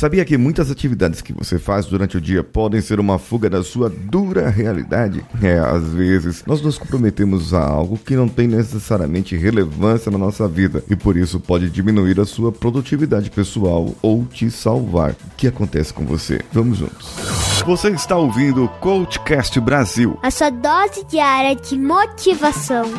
Sabia que muitas atividades que você faz durante o dia podem ser uma fuga da sua dura realidade? É, às vezes nós nos comprometemos a algo que não tem necessariamente relevância na nossa vida e por isso pode diminuir a sua produtividade pessoal ou te salvar. O que acontece com você? Vamos juntos. Você está ouvindo o Coachcast Brasil a sua dose diária de motivação.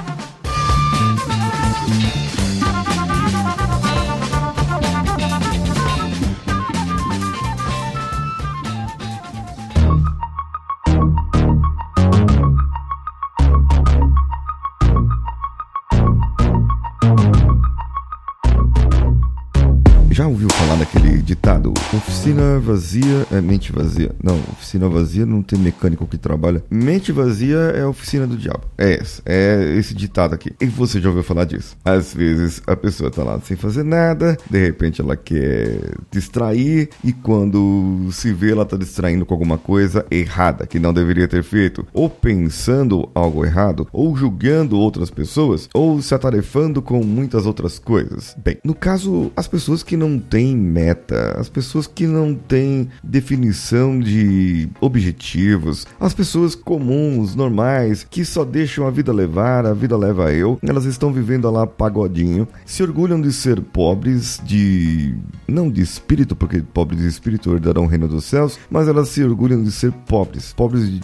Daquele ditado? Oficina vazia é mente vazia. Não, oficina vazia não tem mecânico que trabalha. Mente vazia é a oficina do diabo. É esse, é esse ditado aqui. E você já ouviu falar disso? Às vezes a pessoa tá lá sem fazer nada, de repente ela quer distrair e quando se vê ela tá distraindo com alguma coisa errada que não deveria ter feito, ou pensando algo errado, ou julgando outras pessoas, ou se atarefando com muitas outras coisas. Bem, no caso, as pessoas que não têm meta, as pessoas que não têm definição de objetivos, as pessoas comuns, normais, que só deixam a vida levar, a vida leva eu, elas estão vivendo lá pagodinho, se orgulham de ser pobres, de. não de espírito, porque pobres de espírito herdarão o reino dos céus, mas elas se orgulham de ser pobres, pobres de,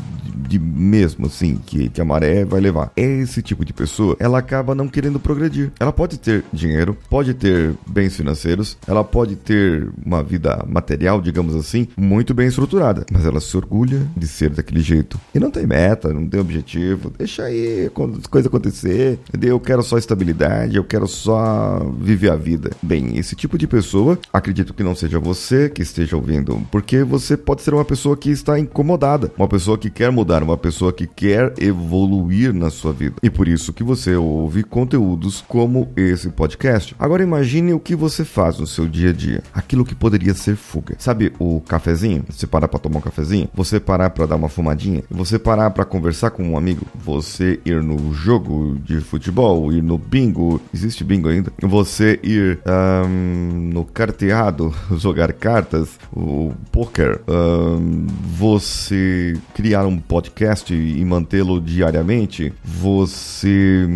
de, mesmo, assim, que, que a maré vai levar. É esse tipo de pessoa, ela acaba não querendo progredir. Ela pode ter dinheiro, pode ter bens financeiros, ela pode ter uma vida material, digamos assim, muito bem estruturada, mas ela se orgulha de ser daquele jeito. E não tem meta, não tem objetivo, deixa aí a coisa acontecer? Eu quero só estabilidade, eu quero só viver a vida. Bem, esse tipo de pessoa, acredito que não seja você que esteja ouvindo, porque você pode ser uma pessoa que está incomodada, uma pessoa que quer mudar, uma pessoa que quer evoluir na sua vida. E por isso que você ouve conteúdos como esse podcast. Agora imagine o que você faz no seu dia a dia, aquilo que poderia ser fuga. Sabe o cafezinho? Você parar para tomar um cafezinho, você parar para dar uma fumadinha, você parar para conversar com um amigo, você ir no jogo de futebol, ir no bingo, existe bingo ainda? Você ir um, no carteado, jogar cartas, o poker, um, você criar um podcast e mantê-lo diariamente, você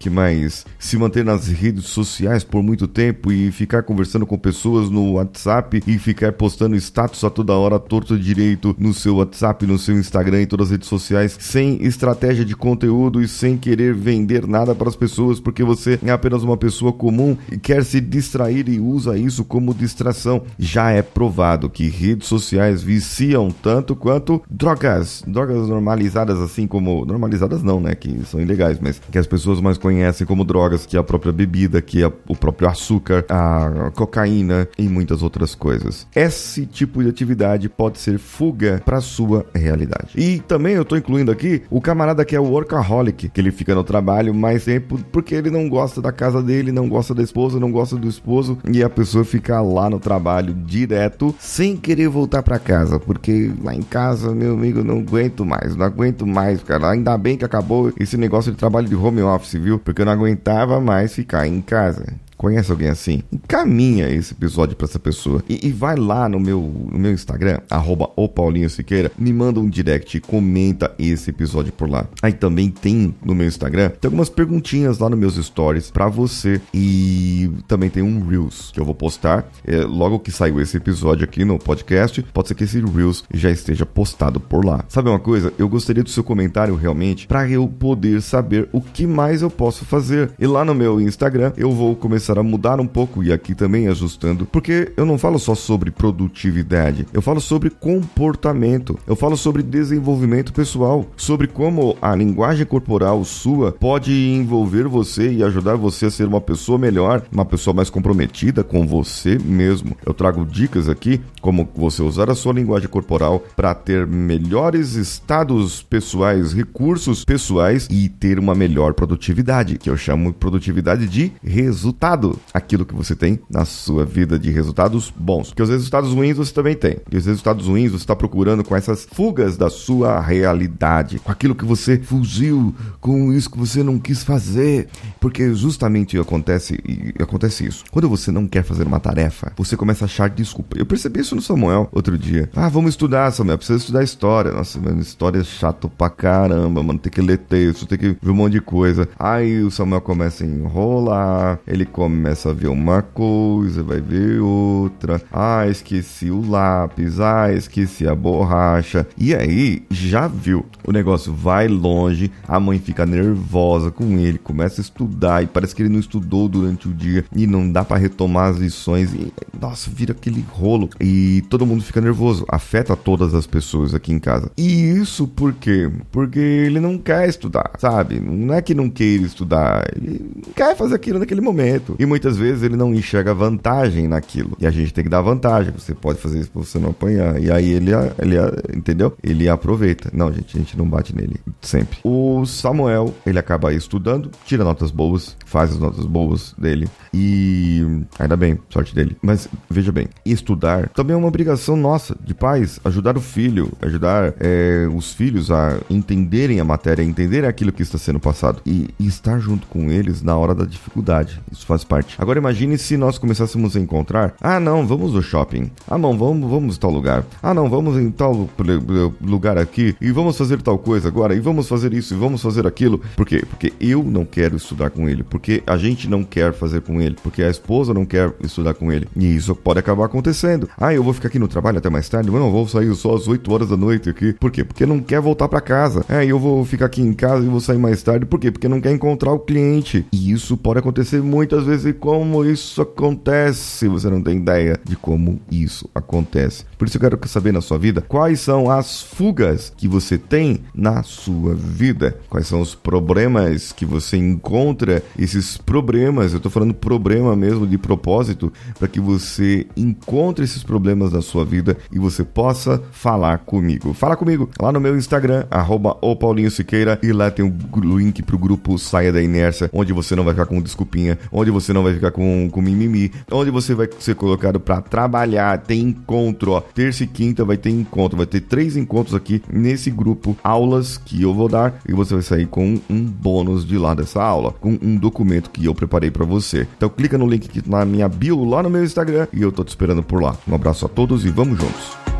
que mais se manter nas redes sociais por muito tempo e ficar conversando com pessoas no WhatsApp e ficar postando status a toda hora torto direito no seu WhatsApp, no seu Instagram e todas as redes sociais, sem estratégia de conteúdo e sem querer vender nada para as pessoas, porque você é apenas uma pessoa comum e quer se distrair e usa isso como distração. Já é provado que redes sociais viciam tanto quanto drogas, drogas normalizadas assim como normalizadas não, né, que são ilegais, mas que as pessoas mais conhecem como drogas, que é a própria bebida, que é o próprio açúcar, a cocaína e muitas outras coisas. Esse tipo de atividade pode ser fuga para sua realidade. E também eu tô incluindo aqui o camarada que é o workaholic, que ele fica no trabalho mais tempo porque ele não gosta da casa dele, não gosta da esposa, não gosta do esposo e a pessoa fica lá no trabalho direto sem querer voltar para casa, porque lá em casa, meu amigo, não aguento mais, não aguento mais, cara. Ainda bem que acabou esse negócio de trabalho de home office, viu? Porque eu não aguentava mais ficar em casa. Conhece alguém assim? Encaminha esse episódio para essa pessoa. E, e, vai lá no meu, no meu Instagram, arroba o Paulinho Siqueira, me manda um direct e comenta esse episódio por lá. Aí também tem no meu Instagram, tem algumas perguntinhas lá nos meus stories para você. E também tem um Reels que eu vou postar. É, logo que saiu esse episódio aqui no podcast, pode ser que esse Reels já esteja postado por lá. Sabe uma coisa? Eu gostaria do seu comentário realmente para eu poder saber o que mais eu posso fazer. E lá no meu Instagram eu vou começar a mudar um pouco e aqui também ajustando, porque eu não falo só sobre produtividade, eu falo sobre comportamento, eu falo sobre desenvolvimento pessoal, sobre como a linguagem corporal sua pode envolver você e ajudar você a ser uma pessoa melhor, uma pessoa mais comprometida com você mesmo. Eu trago dicas aqui como você usar a sua linguagem corporal para ter melhores estados pessoais, recursos pessoais e ter uma melhor produtividade, que eu chamo de produtividade de resultado aquilo que você tem na sua vida de resultados bons. Porque os resultados ruins você também tem. E os resultados ruins você está procurando com essas fugas da sua realidade, com aquilo que você fugiu, com isso que você não quis fazer. Porque justamente acontece, acontece isso. Quando você não quer fazer uma tarefa, você começa a achar desculpa. Eu percebi isso no Samuel outro dia. Ah, vamos estudar, Samuel. Precisa estudar história. Nossa, mano, história é chato pra caramba, mano. Tem que ler texto, tem que ver um monte de coisa. Aí o Samuel começa a enrolar, ele começa a ver uma coisa, vai ver outra. Ah, esqueci o lápis. Ah, esqueci a borracha. E aí, já viu? O negócio vai longe, a mãe fica nervosa com ele, começa a estudar e parece que ele não estudou durante o dia e não dá para retomar as lições. E, nossa, vira aquele rolo. E todo mundo fica nervoso. Afeta todas as pessoas aqui em casa. E isso por quê? Porque ele não quer estudar, sabe? Não é que não queira estudar, ele não quer fazer aquilo naquele momento. E muitas vezes ele não enxerga vantagem naquilo. E a gente tem que dar vantagem. Você pode fazer isso pra você não apanhar. E aí ele, ele entendeu? Ele aproveita. Não, gente, a gente não bate nele. Sempre. O Samuel, ele acaba estudando, tira notas boas, faz as notas boas dele. E ainda bem, sorte dele. Mas veja bem, estudar também é uma obrigação nossa, de pais, ajudar o filho, ajudar é, os filhos a entenderem a matéria, entenderem aquilo que está sendo passado e, e, estar junto com eles na hora da dificuldade. Isso faz parte. Agora imagine se nós começássemos a encontrar: ah, não, vamos no shopping. Ah, não, vamos, vamos tal lugar. Ah, não, vamos em tal lugar aqui e vamos fazer tal coisa agora e vamos fazer isso e vamos fazer aquilo. Por quê? Porque eu não quero estudar com ele, porque a gente não quer fazer com ele, porque a esposa não quer estudar com ele. E isso pode acabar acontecendo. Ah, eu vou ficar aqui no trabalho até mais tarde? Não, vou sair só às 8 horas da noite aqui. Por quê? Porque não quer voltar para casa. É, eu vou ficar aqui em casa e vou sair mais tarde. Por quê? Porque não quer encontrar o cliente. E isso pode acontecer muitas vezes. E como isso acontece? Você não tem ideia de como isso acontece. Por isso eu quero saber na sua vida quais são as fugas que você tem na sua vida. Quais são os problemas que você encontra, esses problemas, eu tô falando problema mesmo de propósito, para que você encontre esses problemas na sua vida e você possa falar comigo. Fala comigo lá no meu Instagram, arroba Siqueira, e lá tem o link pro grupo Saia da Inércia, onde você não vai ficar com desculpinha, onde você não vai ficar com, com mimimi, onde você vai ser colocado para trabalhar, tem encontro, ó, terça e quinta vai ter encontro, vai ter três encontros aqui nesse grupo, aulas que eu vou dar e você vai sair com um bônus de lá dessa aula, com um documento que eu preparei para você. Então clica no link aqui na minha bio lá no meu Instagram e eu tô te esperando por lá. Um abraço a todos e vamos juntos.